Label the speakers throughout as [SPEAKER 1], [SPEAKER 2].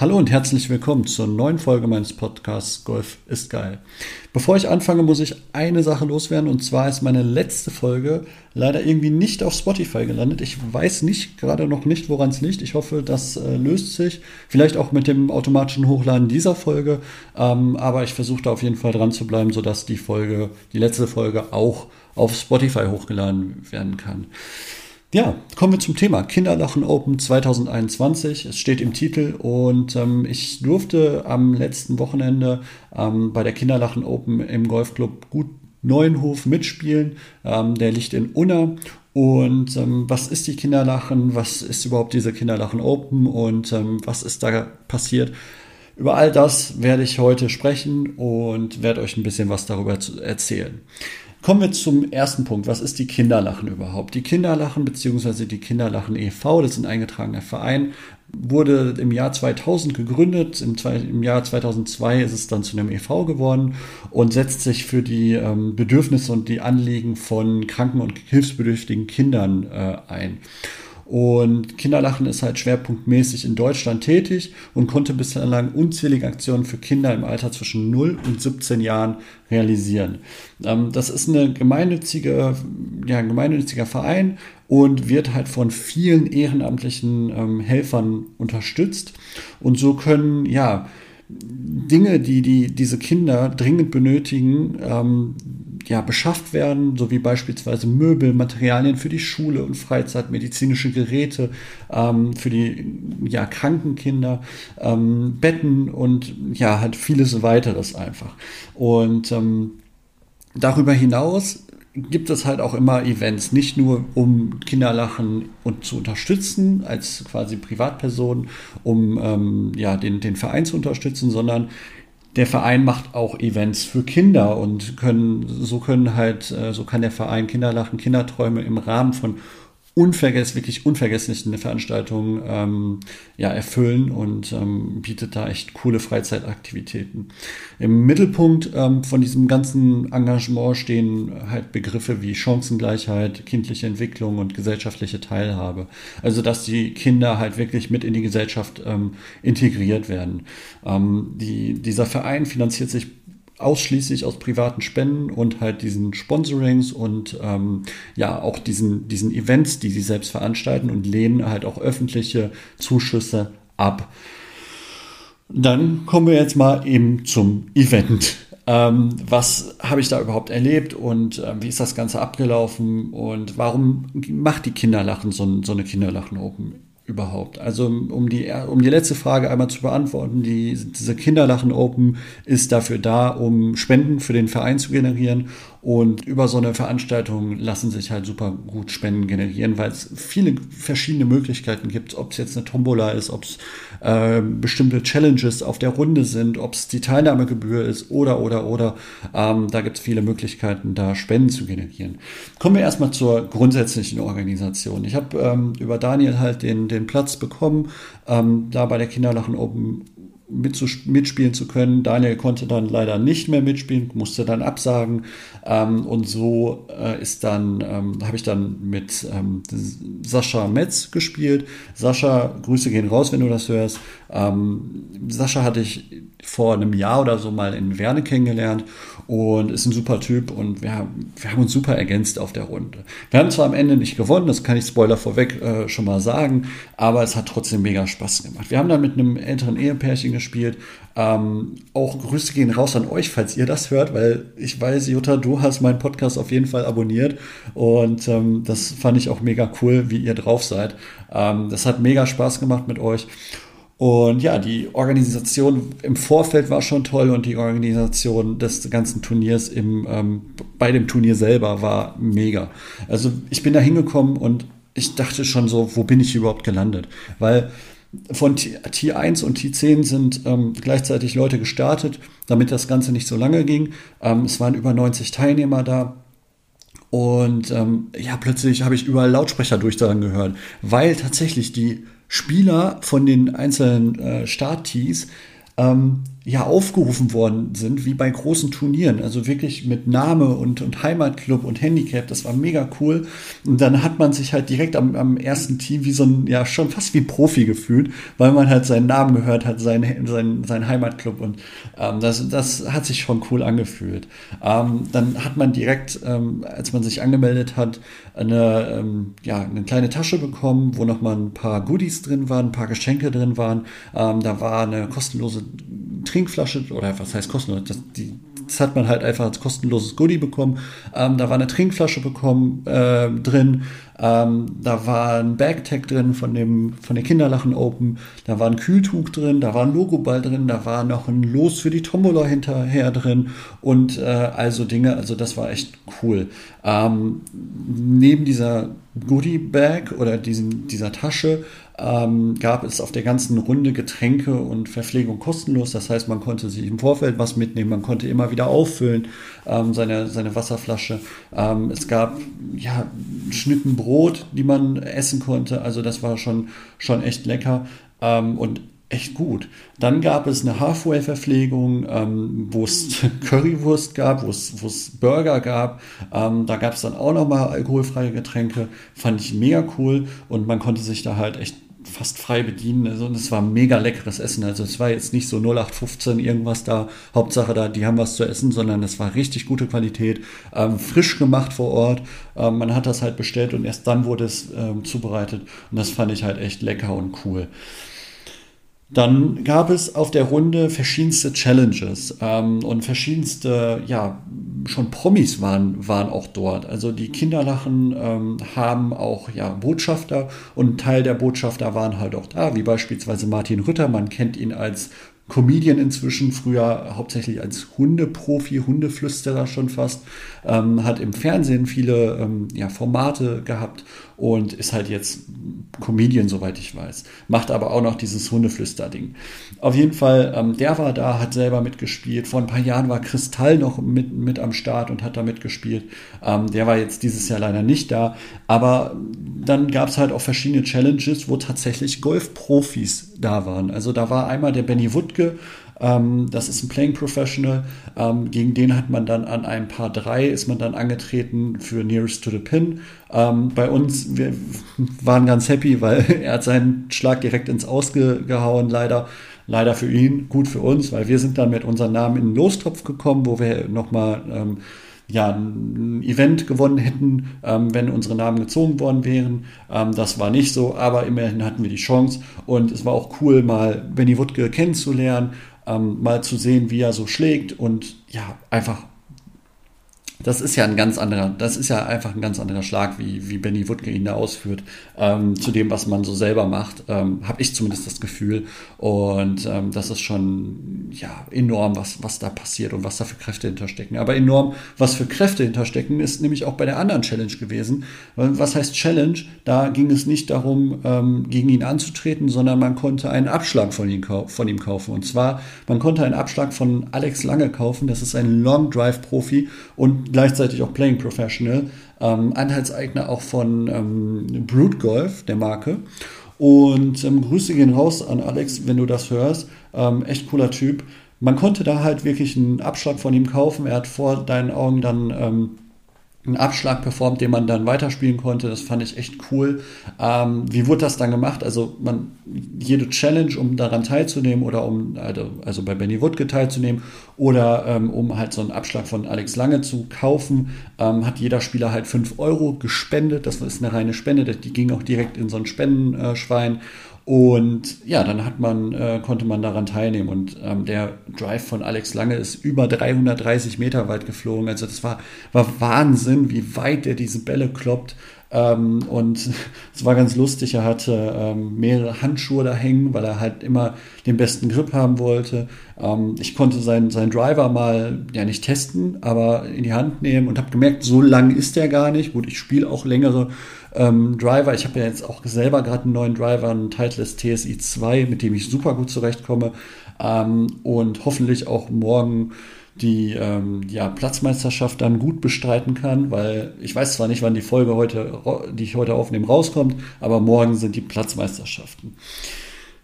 [SPEAKER 1] Hallo und herzlich willkommen zur neuen Folge meines Podcasts Golf ist geil. Bevor ich anfange, muss ich eine Sache loswerden und zwar ist meine letzte Folge leider irgendwie nicht auf Spotify gelandet. Ich weiß nicht, gerade noch nicht, woran es liegt. Ich hoffe, das äh, löst sich. Vielleicht auch mit dem automatischen Hochladen dieser Folge. Ähm, aber ich versuche da auf jeden Fall dran zu bleiben, sodass die Folge, die letzte Folge auch auf Spotify hochgeladen werden kann. Ja, kommen wir zum Thema Kinderlachen Open 2021. Es steht im Titel und ähm, ich durfte am letzten Wochenende ähm, bei der Kinderlachen Open im Golfclub Gut Neuenhof mitspielen. Ähm, der liegt in Unna. Und ähm, was ist die Kinderlachen? Was ist überhaupt diese Kinderlachen Open? Und ähm, was ist da passiert? Über all das werde ich heute sprechen und werde euch ein bisschen was darüber erzählen. Kommen wir zum ersten Punkt. Was ist die Kinderlachen überhaupt? Die Kinderlachen bzw. die Kinderlachen e.V., das ist ein eingetragener Verein, wurde im Jahr 2000 gegründet. Im, Im, Jahr 2002 ist es dann zu einem e.V. geworden und setzt sich für die ähm, Bedürfnisse und die Anliegen von kranken und hilfsbedürftigen Kindern äh, ein. Und Kinderlachen ist halt schwerpunktmäßig in Deutschland tätig und konnte bislang unzählige Aktionen für Kinder im Alter zwischen 0 und 17 Jahren realisieren. Ähm, das ist eine gemeinnützige, ja, ein gemeinnütziger Verein und wird halt von vielen ehrenamtlichen ähm, Helfern unterstützt. Und so können, ja, Dinge, die, die diese Kinder dringend benötigen, ähm, ja, beschafft werden, so wie beispielsweise Möbel, Materialien für die Schule und Freizeit, medizinische Geräte ähm, für die ja, kranken Kinder, ähm, Betten und ja, halt vieles weiteres einfach. Und ähm, darüber hinaus gibt es halt auch immer Events, nicht nur um Kinderlachen und zu unterstützen als quasi Privatperson, um ähm, ja den, den Verein zu unterstützen, sondern der Verein macht auch Events für Kinder und können so können halt äh, so kann der Verein Kinderlachen Kinderträume im Rahmen von unvergess wirklich unvergesslichen Veranstaltungen ähm, ja, erfüllen und ähm, bietet da echt coole Freizeitaktivitäten. Im Mittelpunkt ähm, von diesem ganzen Engagement stehen halt Begriffe wie Chancengleichheit, kindliche Entwicklung und gesellschaftliche Teilhabe. Also dass die Kinder halt wirklich mit in die Gesellschaft ähm, integriert werden. Ähm, die, dieser Verein finanziert sich ausschließlich aus privaten Spenden und halt diesen Sponsorings und ähm, ja auch diesen, diesen Events, die sie selbst veranstalten und lehnen halt auch öffentliche Zuschüsse ab. Dann kommen wir jetzt mal eben zum Event. Ähm, was habe ich da überhaupt erlebt und äh, wie ist das Ganze abgelaufen und warum macht die Kinderlachen so, so eine Kinderlachen Open überhaupt? Also um die, um die letzte Frage einmal zu beantworten, die, diese Kinderlachen Open ist dafür da, um Spenden für den Verein zu generieren und über so eine Veranstaltung lassen sich halt super gut Spenden generieren, weil es viele verschiedene Möglichkeiten gibt, ob es jetzt eine Tombola ist, ob es äh, bestimmte Challenges auf der Runde sind, ob es die Teilnahmegebühr ist oder, oder, oder. Ähm, da gibt es viele Möglichkeiten, da Spenden zu generieren. Kommen wir erstmal zur grundsätzlichen Organisation. Ich habe ähm, über Daniel halt den, den Platz bekommen, ähm, da bei der Kinderlachen Open mitspielen zu können. Daniel konnte dann leider nicht mehr mitspielen, musste dann absagen. Ähm, und so äh, ist dann, ähm, habe ich dann mit ähm, Sascha Metz gespielt. Sascha, Grüße gehen raus, wenn du das hörst. Ähm, Sascha hatte ich vor einem Jahr oder so mal in Werne kennengelernt und ist ein super Typ und wir haben, wir haben uns super ergänzt auf der Runde. Wir haben zwar am Ende nicht gewonnen, das kann ich Spoiler vorweg äh, schon mal sagen, aber es hat trotzdem mega Spaß gemacht. Wir haben dann mit einem älteren Ehepärchen gespielt. Ähm, auch Grüße gehen raus an euch, falls ihr das hört, weil ich weiß, Jutta, du hast meinen Podcast auf jeden Fall abonniert und ähm, das fand ich auch mega cool, wie ihr drauf seid. Ähm, das hat mega Spaß gemacht mit euch. Und ja, die Organisation im Vorfeld war schon toll und die Organisation des ganzen Turniers im, ähm, bei dem Turnier selber war mega. Also ich bin da hingekommen und ich dachte schon so, wo bin ich überhaupt gelandet? Weil von Tier 1 und Tier 10 sind ähm, gleichzeitig Leute gestartet, damit das Ganze nicht so lange ging. Ähm, es waren über 90 Teilnehmer da. Und ähm, ja, plötzlich habe ich überall Lautsprecher durchsagen gehört, weil tatsächlich die Spieler von den einzelnen äh, Start-Tees ähm, ja aufgerufen worden sind, wie bei großen Turnieren. Also wirklich mit Name und, und Heimatclub und Handicap. Das war mega cool. Und dann hat man sich halt direkt am, am ersten Team wie so ein, ja, schon fast wie Profi gefühlt, weil man halt seinen Namen gehört hat, seinen, seinen, seinen Heimatclub. Und ähm, das, das hat sich schon cool angefühlt. Ähm, dann hat man direkt, ähm, als man sich angemeldet hat, eine, ähm, ja, eine kleine Tasche bekommen, wo nochmal ein paar Goodies drin waren, ein paar Geschenke drin waren. Ähm, da war eine kostenlose Trinkflasche, oder was heißt kostenlos? Das, die, das hat man halt einfach als kostenloses Goodie bekommen. Ähm, da war eine Trinkflasche bekommen äh, drin. Ähm, da war ein Bagtag drin von dem von der Kinderlachen Open. Da war ein Kühltuch drin. Da war ein Logoball drin. Da war noch ein Los für die Tombola hinterher drin und äh, also Dinge. Also das war echt cool. Ähm, neben dieser Goodie Bag oder diesen, dieser Tasche ähm, gab es auf der ganzen Runde Getränke und Verpflegung kostenlos. Das heißt, man konnte sich im Vorfeld was mitnehmen, man konnte immer wieder auffüllen, ähm, seine, seine Wasserflasche. Ähm, es gab ja, Schnitten Brot, die man essen konnte. Also das war schon, schon echt lecker. Ähm, und echt gut. Dann gab es eine Halfway-Verpflegung, ähm, wo es Currywurst gab, wo es, Burger gab. Ähm, da gab es dann auch nochmal alkoholfreie Getränke. Fand ich mega cool und man konnte sich da halt echt fast frei bedienen. Also, und es war mega leckeres Essen. Also es war jetzt nicht so 0815 irgendwas da, Hauptsache da, die haben was zu essen, sondern es war richtig gute Qualität, ähm, frisch gemacht vor Ort. Ähm, man hat das halt bestellt und erst dann wurde es ähm, zubereitet. Und das fand ich halt echt lecker und cool. Dann gab es auf der Runde verschiedenste Challenges ähm, und verschiedenste, ja, schon Promis waren, waren auch dort. Also die Kinderlachen ähm, haben auch ja, Botschafter und ein Teil der Botschafter waren halt auch da, wie beispielsweise Martin Rütter. Man kennt ihn als Comedian inzwischen, früher hauptsächlich als Hundeprofi, Hundeflüsterer schon fast, ähm, hat im Fernsehen viele ähm, ja, Formate gehabt und ist halt jetzt Comedian, soweit ich weiß. Macht aber auch noch dieses Hundeflüster-Ding. Auf jeden Fall, ähm, der war da, hat selber mitgespielt. Vor ein paar Jahren war Kristall noch mit, mit am Start und hat da mitgespielt. Ähm, der war jetzt dieses Jahr leider nicht da. Aber dann gab es halt auch verschiedene Challenges, wo tatsächlich Golfprofis da waren. Also da war einmal der Benny Wuttke, ähm, das ist ein Playing Professional. Ähm, gegen den hat man dann an einem Paar 3 ist man dann angetreten für Nearest to the Pin. Ähm, bei uns, wir waren ganz happy, weil er hat seinen Schlag direkt ins Ausgehauen, leider. Leider für ihn, gut für uns, weil wir sind dann mit unserem Namen in den Lostopf gekommen, wo wir nochmal ähm, ja, ein Event gewonnen hätten, ähm, wenn unsere Namen gezogen worden wären. Ähm, das war nicht so, aber immerhin hatten wir die Chance und es war auch cool, mal Benny Wuttke kennenzulernen ähm, mal zu sehen, wie er so schlägt und ja, einfach das ist ja ein ganz anderer, das ist ja einfach ein ganz anderer Schlag, wie, wie Benny Woodke ihn da ausführt, ähm, zu dem, was man so selber macht, ähm, habe ich zumindest das Gefühl. Und ähm, das ist schon ja enorm, was, was da passiert und was da für Kräfte hinterstecken. Aber enorm, was für Kräfte hinterstecken, ist nämlich auch bei der anderen Challenge gewesen. Was heißt Challenge? Da ging es nicht darum, ähm, gegen ihn anzutreten, sondern man konnte einen Abschlag von ihm, von ihm kaufen. Und zwar, man konnte einen Abschlag von Alex Lange kaufen, das ist ein Long Drive Profi und gleichzeitig auch Playing Professional, ähm, Anteilseigner auch von ähm, Brute Golf, der Marke. Und ähm, Grüße gehen raus an Alex, wenn du das hörst. Ähm, echt cooler Typ. Man konnte da halt wirklich einen Abschlag von ihm kaufen. Er hat vor deinen Augen dann ähm, einen Abschlag performt, den man dann weiterspielen konnte. Das fand ich echt cool. Ähm, wie wurde das dann gemacht? Also man jede Challenge, um daran teilzunehmen oder um also, also bei Benny Woodke teilzunehmen oder ähm, um halt so einen Abschlag von Alex Lange zu kaufen, ähm, hat jeder Spieler halt 5 Euro gespendet. Das ist eine reine Spende, die ging auch direkt in so ein Spendenschwein. Und ja, dann hat man, äh, konnte man daran teilnehmen. Und ähm, der Drive von Alex Lange ist über 330 Meter weit geflogen. Also das war, war Wahnsinn, wie weit er diese Bälle kloppt. Ähm, und es war ganz lustig, er hatte ähm, mehrere Handschuhe da hängen, weil er halt immer den besten Grip haben wollte. Ähm, ich konnte seinen, seinen Driver mal, ja nicht testen, aber in die Hand nehmen und habe gemerkt, so lang ist der gar nicht. Gut, ich spiele auch längere ähm, Driver. Ich habe ja jetzt auch selber gerade einen neuen Driver, einen Titleist TSI 2, mit dem ich super gut zurechtkomme ähm, und hoffentlich auch morgen die ähm, ja, Platzmeisterschaft dann gut bestreiten kann, weil ich weiß zwar nicht, wann die Folge heute, die ich heute aufnehme, rauskommt, aber morgen sind die Platzmeisterschaften.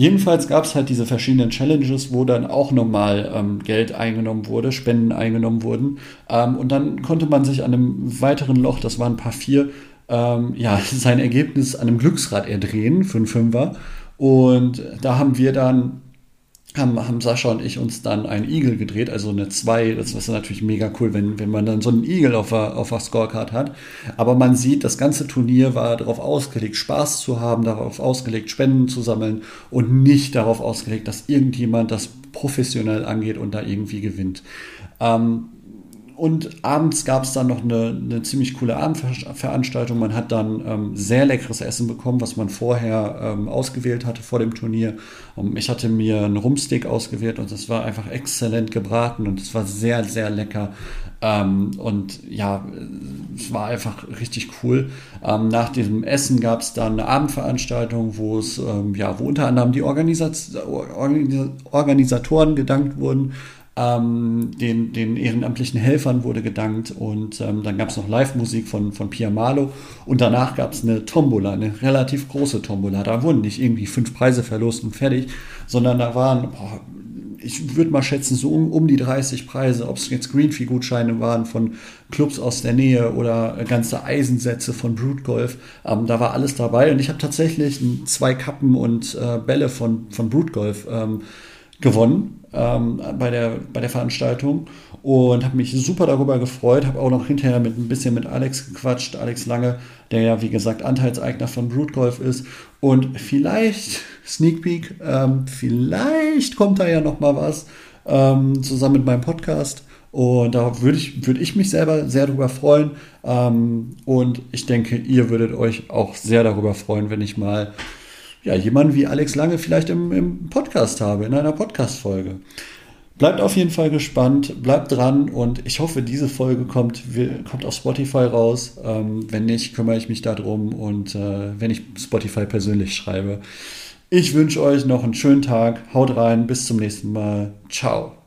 [SPEAKER 1] Jedenfalls gab es halt diese verschiedenen Challenges, wo dann auch nochmal ähm, Geld eingenommen wurde, Spenden eingenommen wurden. Ähm, und dann konnte man sich an einem weiteren Loch, das waren ein paar vier, ähm, ja, sein Ergebnis an einem Glücksrad erdrehen für einen Fünfer. Und da haben wir dann haben, haben Sascha und ich uns dann einen Igel gedreht, also eine 2. Das ist natürlich mega cool, wenn, wenn man dann so einen Igel auf der, auf der Scorecard hat. Aber man sieht, das ganze Turnier war darauf ausgelegt, Spaß zu haben, darauf ausgelegt, Spenden zu sammeln und nicht darauf ausgelegt, dass irgendjemand das professionell angeht und da irgendwie gewinnt. Ähm, und abends gab es dann noch eine, eine, ziemlich coole Abendveranstaltung. Man hat dann ähm, sehr leckeres Essen bekommen, was man vorher ähm, ausgewählt hatte vor dem Turnier. Und ich hatte mir einen Rumsteak ausgewählt und das war einfach exzellent gebraten und es war sehr, sehr lecker. Ähm, und ja, es war einfach richtig cool. Ähm, nach diesem Essen gab es dann eine Abendveranstaltung, wo es, ähm, ja, wo unter anderem die Organisat Organisatoren gedankt wurden ähm, den, den ehrenamtlichen Helfern wurde gedankt und ähm, dann gab es noch Live-Musik von, von Pia Malo und danach gab es eine Tombola, eine relativ große Tombola. Da wurden nicht irgendwie fünf Preise verlost und fertig, sondern da waren, boah, ich würde mal schätzen, so um, um die 30 Preise, ob es jetzt Greenfee-Gutscheine waren von Clubs aus der Nähe oder ganze Eisensätze von Brute Golf. Ähm, da war alles dabei und ich habe tatsächlich zwei Kappen und äh, Bälle von, von Brute Golf ähm, gewonnen ähm, bei, der, bei der Veranstaltung und habe mich super darüber gefreut, habe auch noch hinterher mit ein bisschen mit Alex gequatscht, Alex Lange, der ja wie gesagt Anteilseigner von Brute Golf ist und vielleicht Sneak Peek, ähm, vielleicht kommt da ja noch mal was ähm, zusammen mit meinem Podcast und da würde ich, würd ich mich selber sehr darüber freuen ähm, und ich denke, ihr würdet euch auch sehr darüber freuen, wenn ich mal ja, jemanden wie Alex Lange vielleicht im, im Podcast habe, in einer Podcast-Folge. Bleibt auf jeden Fall gespannt, bleibt dran und ich hoffe, diese Folge kommt, kommt auf Spotify raus. Ähm, wenn nicht, kümmere ich mich darum und äh, wenn ich Spotify persönlich schreibe. Ich wünsche euch noch einen schönen Tag. Haut rein, bis zum nächsten Mal. Ciao.